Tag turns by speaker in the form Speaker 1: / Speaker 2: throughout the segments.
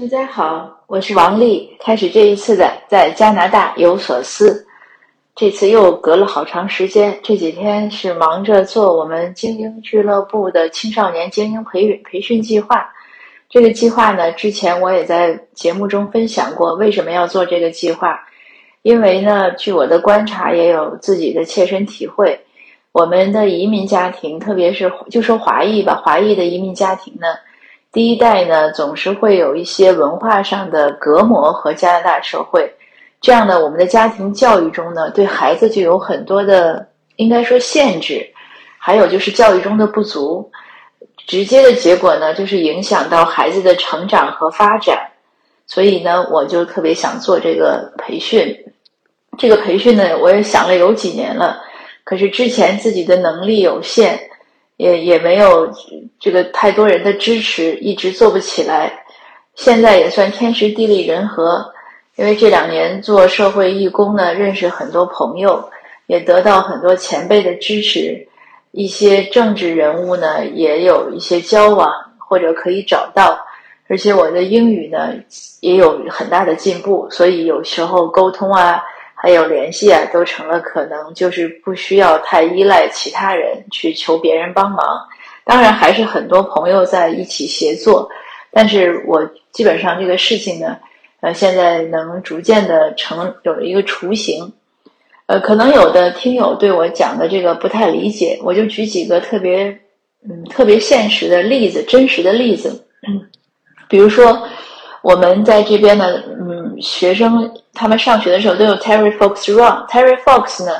Speaker 1: 大家好，我是王丽。开始这一次的在加拿大有所思，这次又隔了好长时间。这几天是忙着做我们精英俱乐部的青少年精英培培训计划。这个计划呢，之前我也在节目中分享过。为什么要做这个计划？因为呢，据我的观察，也有自己的切身体会。我们的移民家庭，特别是就说华裔吧，华裔的移民家庭呢。第一代呢，总是会有一些文化上的隔膜和加拿大社会，这样呢，我们的家庭教育中呢，对孩子就有很多的应该说限制，还有就是教育中的不足，直接的结果呢，就是影响到孩子的成长和发展。所以呢，我就特别想做这个培训。这个培训呢，我也想了有几年了，可是之前自己的能力有限。也也没有这个太多人的支持，一直做不起来。现在也算天时地利人和，因为这两年做社会义工呢，认识很多朋友，也得到很多前辈的支持。一些政治人物呢，也有一些交往或者可以找到。而且我的英语呢，也有很大的进步，所以有时候沟通啊。还有联系啊，都成了可能，就是不需要太依赖其他人去求别人帮忙。当然，还是很多朋友在一起协作，但是我基本上这个事情呢，呃，现在能逐渐的成有一个雏形。呃，可能有的听友对我讲的这个不太理解，我就举几个特别嗯特别现实的例子，真实的例子，嗯，比如说。我们在这边呢，嗯，学生他们上学的时候都有 Terry Fox Run。Terry Fox 呢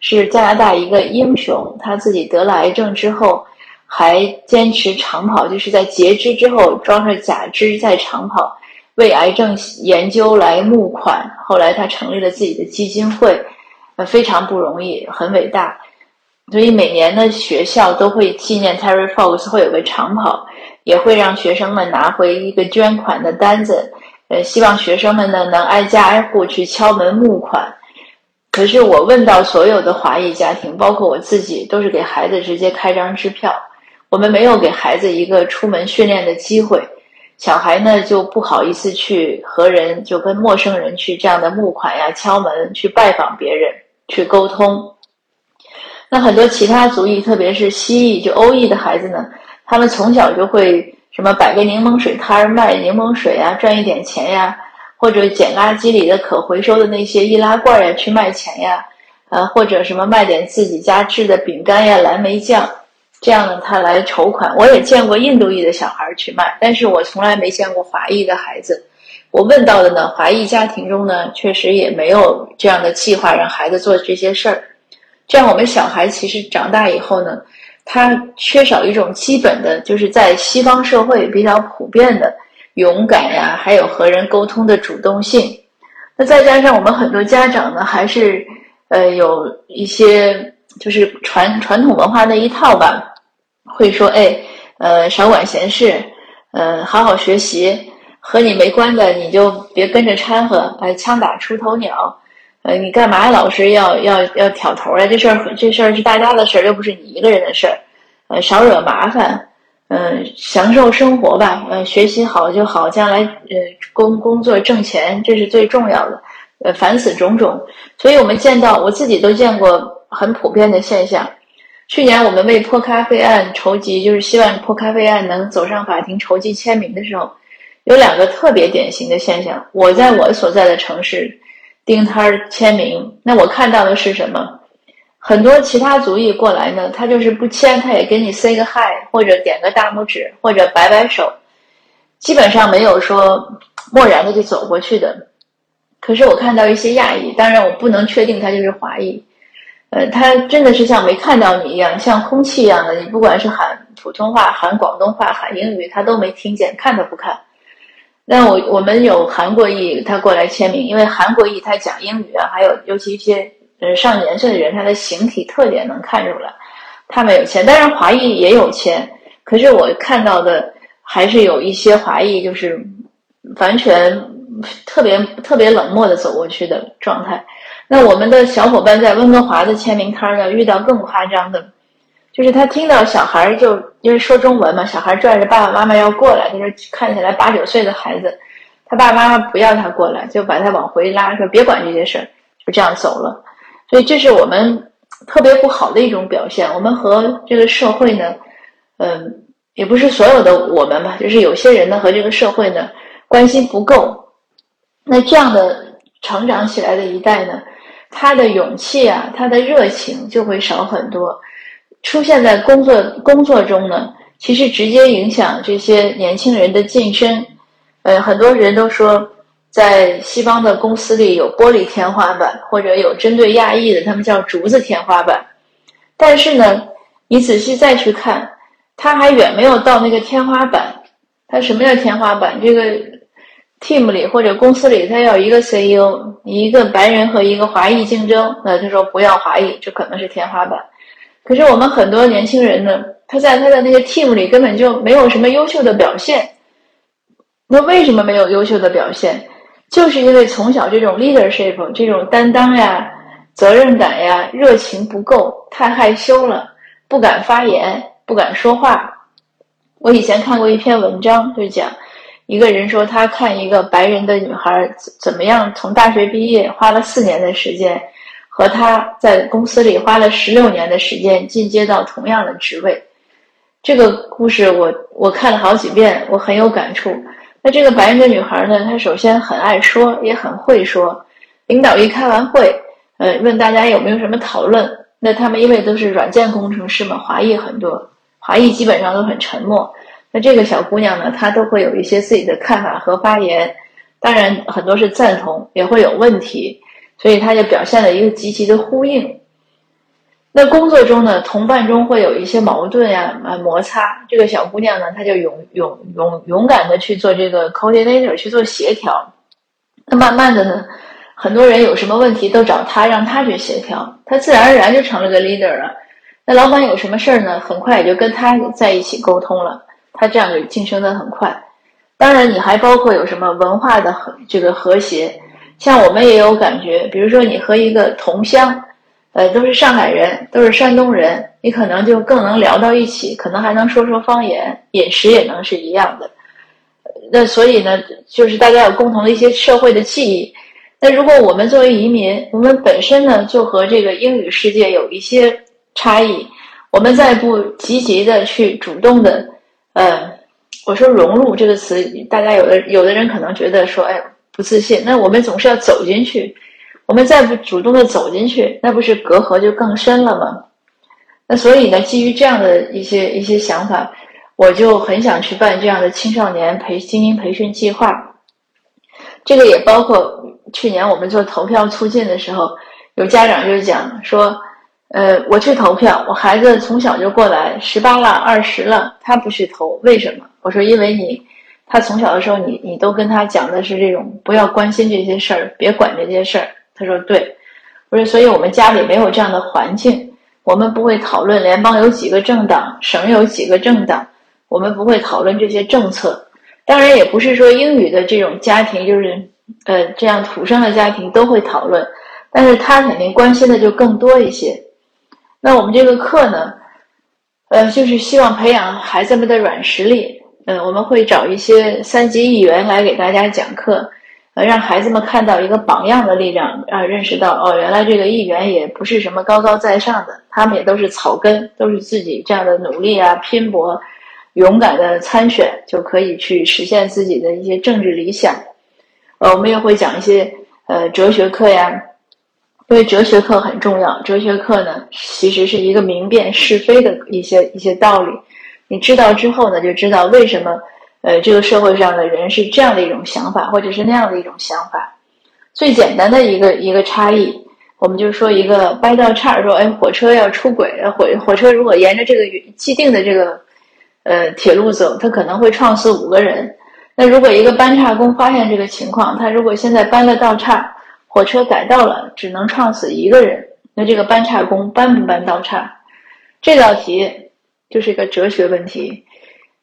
Speaker 1: 是加拿大一个英雄，他自己得了癌症之后还坚持长跑，就是在截肢之后装着假肢在长跑，为癌症研究来募款。后来他成立了自己的基金会，呃，非常不容易，很伟大。所以每年的学校都会纪念 Terry Fox，会有个长跑。也会让学生们拿回一个捐款的单子，呃，希望学生们呢能挨家挨户去敲门募款。可是我问到所有的华裔家庭，包括我自己，都是给孩子直接开张支票，我们没有给孩子一个出门训练的机会。小孩呢就不好意思去和人，就跟陌生人去这样的募款呀、敲门去拜访别人、去沟通。那很多其他族裔，特别是西裔就欧裔的孩子呢？他们从小就会什么摆个柠檬水摊儿卖柠檬水啊，赚一点钱呀，或者捡垃圾里的可回收的那些易拉罐呀去卖钱呀，呃，或者什么卖点自己家制的饼干呀、蓝莓酱，这样呢他来筹款。我也见过印度裔的小孩去卖，但是我从来没见过华裔的孩子。我问到的呢，华裔家庭中呢，确实也没有这样的计划让孩子做这些事儿。这样我们小孩其实长大以后呢。他缺少一种基本的，就是在西方社会比较普遍的勇敢呀，还有和人沟通的主动性。那再加上我们很多家长呢，还是呃有一些就是传传统文化那一套吧，会说哎，呃少管闲事，呃好好学习，和你没关的你就别跟着掺和，哎枪打出头鸟。呃，你干嘛老是要要要挑头呀？这事儿这事儿是大家的事儿，又不是你一个人的事儿。呃，少惹麻烦，嗯，享受生活吧。呃，学习好就好，将来呃工工作挣钱，这是最重要的。呃，凡此种种，所以我们见到我自己都见过很普遍的现象。去年我们为破咖啡案筹集，就是希望破咖啡案能走上法庭筹集签名的时候，有两个特别典型的现象。我在我所在的城市。钉摊签名，那我看到的是什么？很多其他族裔过来呢，他就是不签，他也给你 say 个 hi，或者点个大拇指，或者摆摆手，基本上没有说漠然的就走过去的。可是我看到一些亚裔，当然我不能确定他就是华裔，呃，他真的是像没看到你一样，像空气一样的，你不管是喊普通话、喊广东话、喊英语，他都没听见，看都不看。那我我们有韩国裔，他过来签名，因为韩国裔他讲英语啊，还有尤其一些呃上年岁的人，他的形体特点能看出来，他没有签。当然华裔也有签，可是我看到的还是有一些华裔，就是完全特别特别冷漠的走过去的状态。那我们的小伙伴在温哥华的签名摊呢，遇到更夸张的。就是他听到小孩儿就因为说中文嘛，小孩拽着爸爸妈妈要过来，就是看起来八九岁的孩子，他爸爸妈妈不要他过来，就把他往回拉，说别管这些事儿，就这样走了。所以这是我们特别不好的一种表现。我们和这个社会呢，嗯，也不是所有的我们吧，就是有些人呢和这个社会呢关心不够。那这样的成长起来的一代呢，他的勇气啊，他的热情就会少很多。出现在工作工作中呢，其实直接影响这些年轻人的晋升。呃，很多人都说，在西方的公司里有玻璃天花板，或者有针对亚裔的，他们叫竹子天花板。但是呢，你仔细再去看，他还远没有到那个天花板。他什么叫天花板？这个 team 里或者公司里，他要一个 CEO，一个白人和一个华裔竞争，那他说不要华裔，这可能是天花板。可是我们很多年轻人呢，他在他的那个 team 里根本就没有什么优秀的表现。那为什么没有优秀的表现？就是因为从小这种 leadership 这种担当呀、责任感呀、热情不够，太害羞了，不敢发言，不敢说话。我以前看过一篇文章，就讲一个人说他看一个白人的女孩怎么样从大学毕业，花了四年的时间。和他在公司里花了十六年的时间进阶到同样的职位，这个故事我我看了好几遍，我很有感触。那这个白人的女孩呢？她首先很爱说，也很会说。领导一开完会，呃，问大家有没有什么讨论？那他们因为都是软件工程师嘛，华裔很多，华裔基本上都很沉默。那这个小姑娘呢，她都会有一些自己的看法和发言，当然很多是赞同，也会有问题。所以他就表现了一个积极的呼应。那工作中呢，同伴中会有一些矛盾呀、啊摩擦。这个小姑娘呢，她就勇勇勇勇敢的去做这个 coordinator，去做协调。那慢慢的呢，很多人有什么问题都找她，让她去协调，她自然而然就成了个 leader 了。那老板有什么事儿呢，很快也就跟她在一起沟通了。她这样就晋升的很快。当然，你还包括有什么文化的和这个和谐。像我们也有感觉，比如说你和一个同乡，呃，都是上海人，都是山东人，你可能就更能聊到一起，可能还能说说方言，饮食也能是一样的。那所以呢，就是大家有共同的一些社会的记忆。那如果我们作为移民，我们本身呢就和这个英语世界有一些差异，我们再不积极的去主动的，呃，我说融入这个词，大家有的有的人可能觉得说，哎。不自信，那我们总是要走进去。我们再不主动的走进去，那不是隔阂就更深了吗？那所以呢，基于这样的一些一些想法，我就很想去办这样的青少年培精英培训计划。这个也包括去年我们做投票促进的时候，有家长就讲说，呃，我去投票，我孩子从小就过来，十八了、二十了，他不去投，为什么？我说，因为你。他从小的时候，你你都跟他讲的是这种不要关心这些事儿，别管这些事儿。他说对，我说所以我们家里没有这样的环境，我们不会讨论联邦有几个政党，省有几个政党，我们不会讨论这些政策。当然也不是说英语的这种家庭就是呃这样土生的家庭都会讨论，但是他肯定关心的就更多一些。那我们这个课呢，呃，就是希望培养孩子们的软实力。嗯，我们会找一些三级议员来给大家讲课，呃，让孩子们看到一个榜样的力量，啊，认识到哦，原来这个议员也不是什么高高在上的，他们也都是草根，都是自己这样的努力啊、拼搏、勇敢的参选，就可以去实现自己的一些政治理想。呃，我们也会讲一些呃哲学课呀，因为哲学课很重要。哲学课呢，其实是一个明辨是非的一些一些道理。你知道之后呢，就知道为什么，呃，这个社会上的人是这样的一种想法，或者是那样的一种想法。最简单的一个一个差异，我们就说一个掰道岔，说，哎，火车要出轨，火火车如果沿着这个既定的这个，呃，铁路走，它可能会撞死五个人。那如果一个搬岔工发现这个情况，他如果现在搬了道岔，火车改道了，只能撞死一个人，那这个搬岔工搬不搬道岔？这道题。就是一个哲学问题，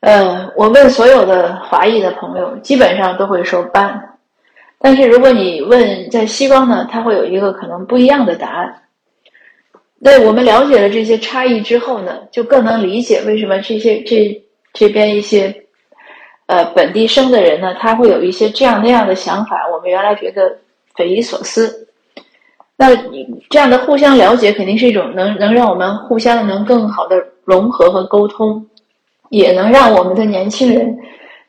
Speaker 1: 呃，我问所有的华裔的朋友，基本上都会说搬，但是如果你问在西方呢，他会有一个可能不一样的答案。那我们了解了这些差异之后呢，就更能理解为什么这些这这边一些呃本地生的人呢，他会有一些这样那样的想法，我们原来觉得匪夷所思。那这样的互相了解，肯定是一种能能让我们互相能更好的融合和沟通，也能让我们的年轻人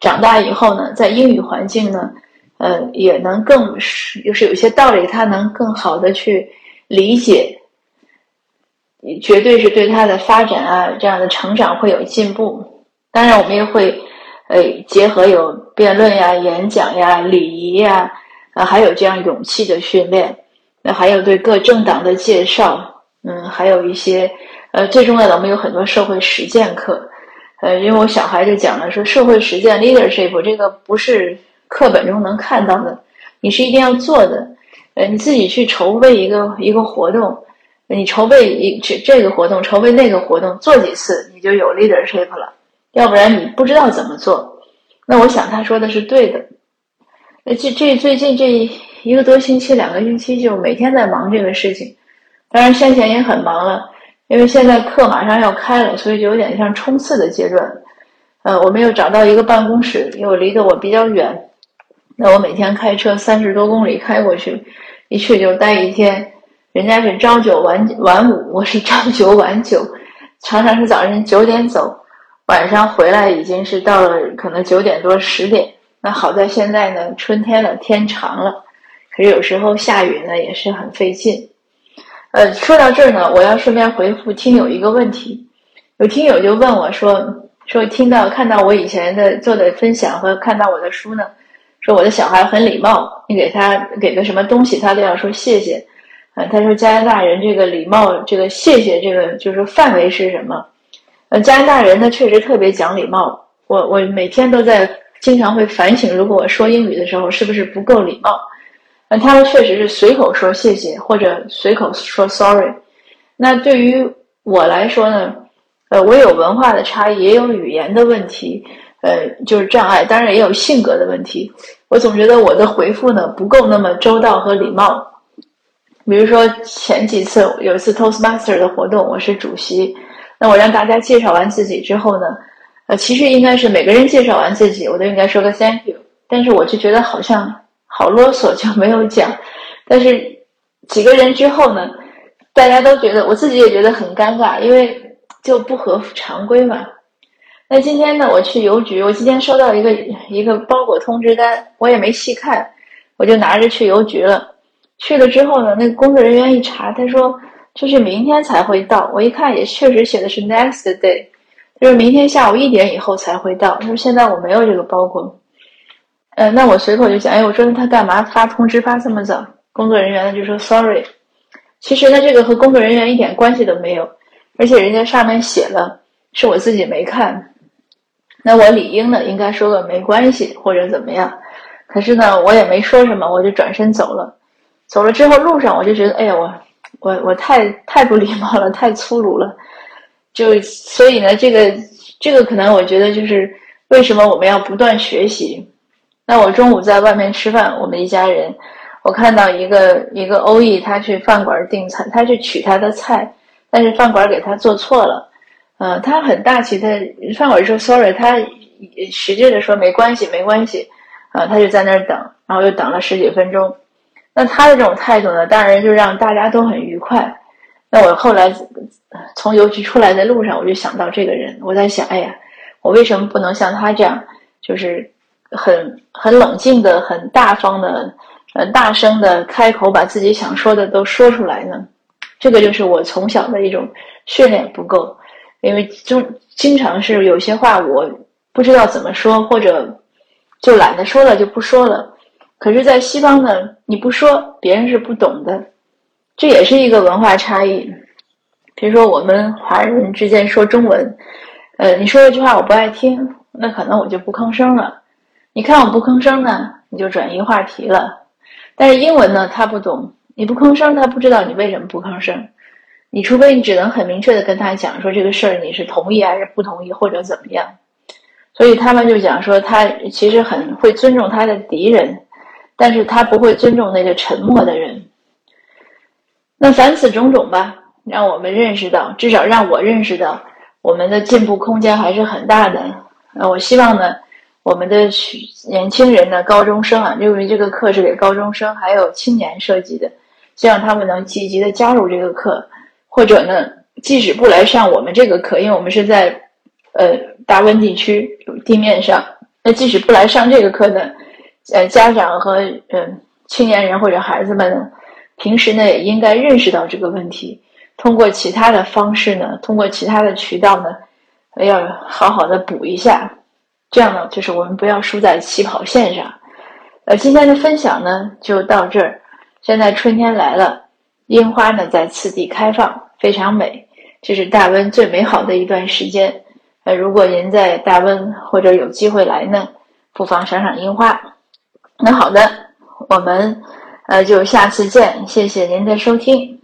Speaker 1: 长大以后呢，在英语环境呢，呃，也能更是就是有些道理，他能更好的去理解，绝对是对他的发展啊，这样的成长会有进步。当然，我们也会呃结合有辩论呀、演讲呀、礼仪呀，啊，还有这样勇气的训练。那还有对各政党的介绍，嗯，还有一些，呃，最重要的，我们有很多社会实践课，呃，因为我小孩就讲了说，社会实践 leadership 这个不是课本中能看到的，你是一定要做的，呃，你自己去筹备一个一个活动，你筹备一这这个活动，筹备那个活动，做几次你就有 leadership 了，要不然你不知道怎么做。那我想他说的是对的，那，这这最近这。一个多星期、两个星期就每天在忙这个事情，当然先前也很忙了，因为现在课马上要开了，所以就有点像冲刺的阶段。呃，我没有找到一个办公室，又离得我比较远，那我每天开车三十多公里开过去，一去就待一天。人家是朝九晚晚五，我是朝九晚九，常常是早晨九点走，晚上回来已经是到了可能九点多十点。那好在现在呢，春天了，天长了。可是有时候下雨呢也是很费劲，呃，说到这儿呢，我要顺便回复听友一个问题，有听友就问我说，说听到看到我以前的做的分享和看到我的书呢，说我的小孩很礼貌，你给他给个什么东西他都要说谢谢，呃，他说加拿大人这个礼貌这个谢谢这个就是范围是什么？呃，加拿大人呢确实特别讲礼貌，我我每天都在经常会反省，如果我说英语的时候是不是不够礼貌。那他们确实是随口说谢谢，或者随口说 sorry。那对于我来说呢，呃，我有文化的差异，也有语言的问题，呃，就是障碍，当然也有性格的问题。我总觉得我的回复呢不够那么周到和礼貌。比如说前几次有一次 Toastmaster 的活动，我是主席，那我让大家介绍完自己之后呢，呃，其实应该是每个人介绍完自己，我都应该说个 Thank you。但是我就觉得好像。好啰嗦就没有讲，但是几个人之后呢，大家都觉得我自己也觉得很尴尬，因为就不合常规嘛。那今天呢，我去邮局，我今天收到一个一个包裹通知单，我也没细看，我就拿着去邮局了。去了之后呢，那个工作人员一查，他说这是明天才会到。我一看也确实写的是 next day，就是明天下午一点以后才会到。他说现在我没有这个包裹。呃，那我随口就讲，哎，我说他干嘛发通知发这么早？工作人员呢就说 sorry。其实呢，这个和工作人员一点关系都没有，而且人家上面写了，是我自己没看。那我理应呢应该说个没关系或者怎么样，可是呢我也没说什么，我就转身走了。走了之后路上我就觉得，哎呀，我我我太太不礼貌了，太粗鲁了。就所以呢，这个这个可能我觉得就是为什么我们要不断学习。那我中午在外面吃饭，我们一家人，我看到一个一个欧裔，他去饭馆订餐，他去取他的菜，但是饭馆给他做错了，呃，他很大气，他饭馆说 sorry，他使劲的说没关系没关系，啊，他就在那儿等，然后又等了十几分钟，那他的这种态度呢，当然就让大家都很愉快。那我后来从邮局出来的路上，我就想到这个人，我在想，哎呀，我为什么不能像他这样，就是。很很冷静的、很大方的、呃，大声的开口，把自己想说的都说出来呢。这个就是我从小的一种训练不够，因为就经常是有些话我不知道怎么说，或者就懒得说了就不说了。可是，在西方呢，你不说，别人是不懂的，这也是一个文化差异。比如说，我们华人之间说中文，呃，你说一句话我不爱听，那可能我就不吭声了。你看我不吭声呢，你就转移话题了。但是英文呢，他不懂，你不吭声，他不知道你为什么不吭声。你除非你只能很明确的跟他讲说这个事儿你是同意还是不同意或者怎么样。所以他们就讲说他其实很会尊重他的敌人，但是他不会尊重那个沉默的人。那凡此种种吧，让我们认识到，至少让我认识到，我们的进步空间还是很大的。那我希望呢。我们的年轻人呢，高中生啊，因为这个课是给高中生还有青年设计的，希望他们能积极的加入这个课，或者呢，即使不来上我们这个课，因为我们是在呃大温地区地面上，那即使不来上这个课呢，呃，家长和嗯青年人或者孩子们呢，平时呢也应该认识到这个问题，通过其他的方式呢，通过其他的渠道呢，要好好的补一下。这样呢，就是我们不要输在起跑线上。呃，今天的分享呢就到这儿。现在春天来了，樱花呢在次第开放，非常美。这是大温最美好的一段时间。呃，如果您在大温或者有机会来呢，不妨赏赏樱花。那好的，我们呃就下次见。谢谢您的收听。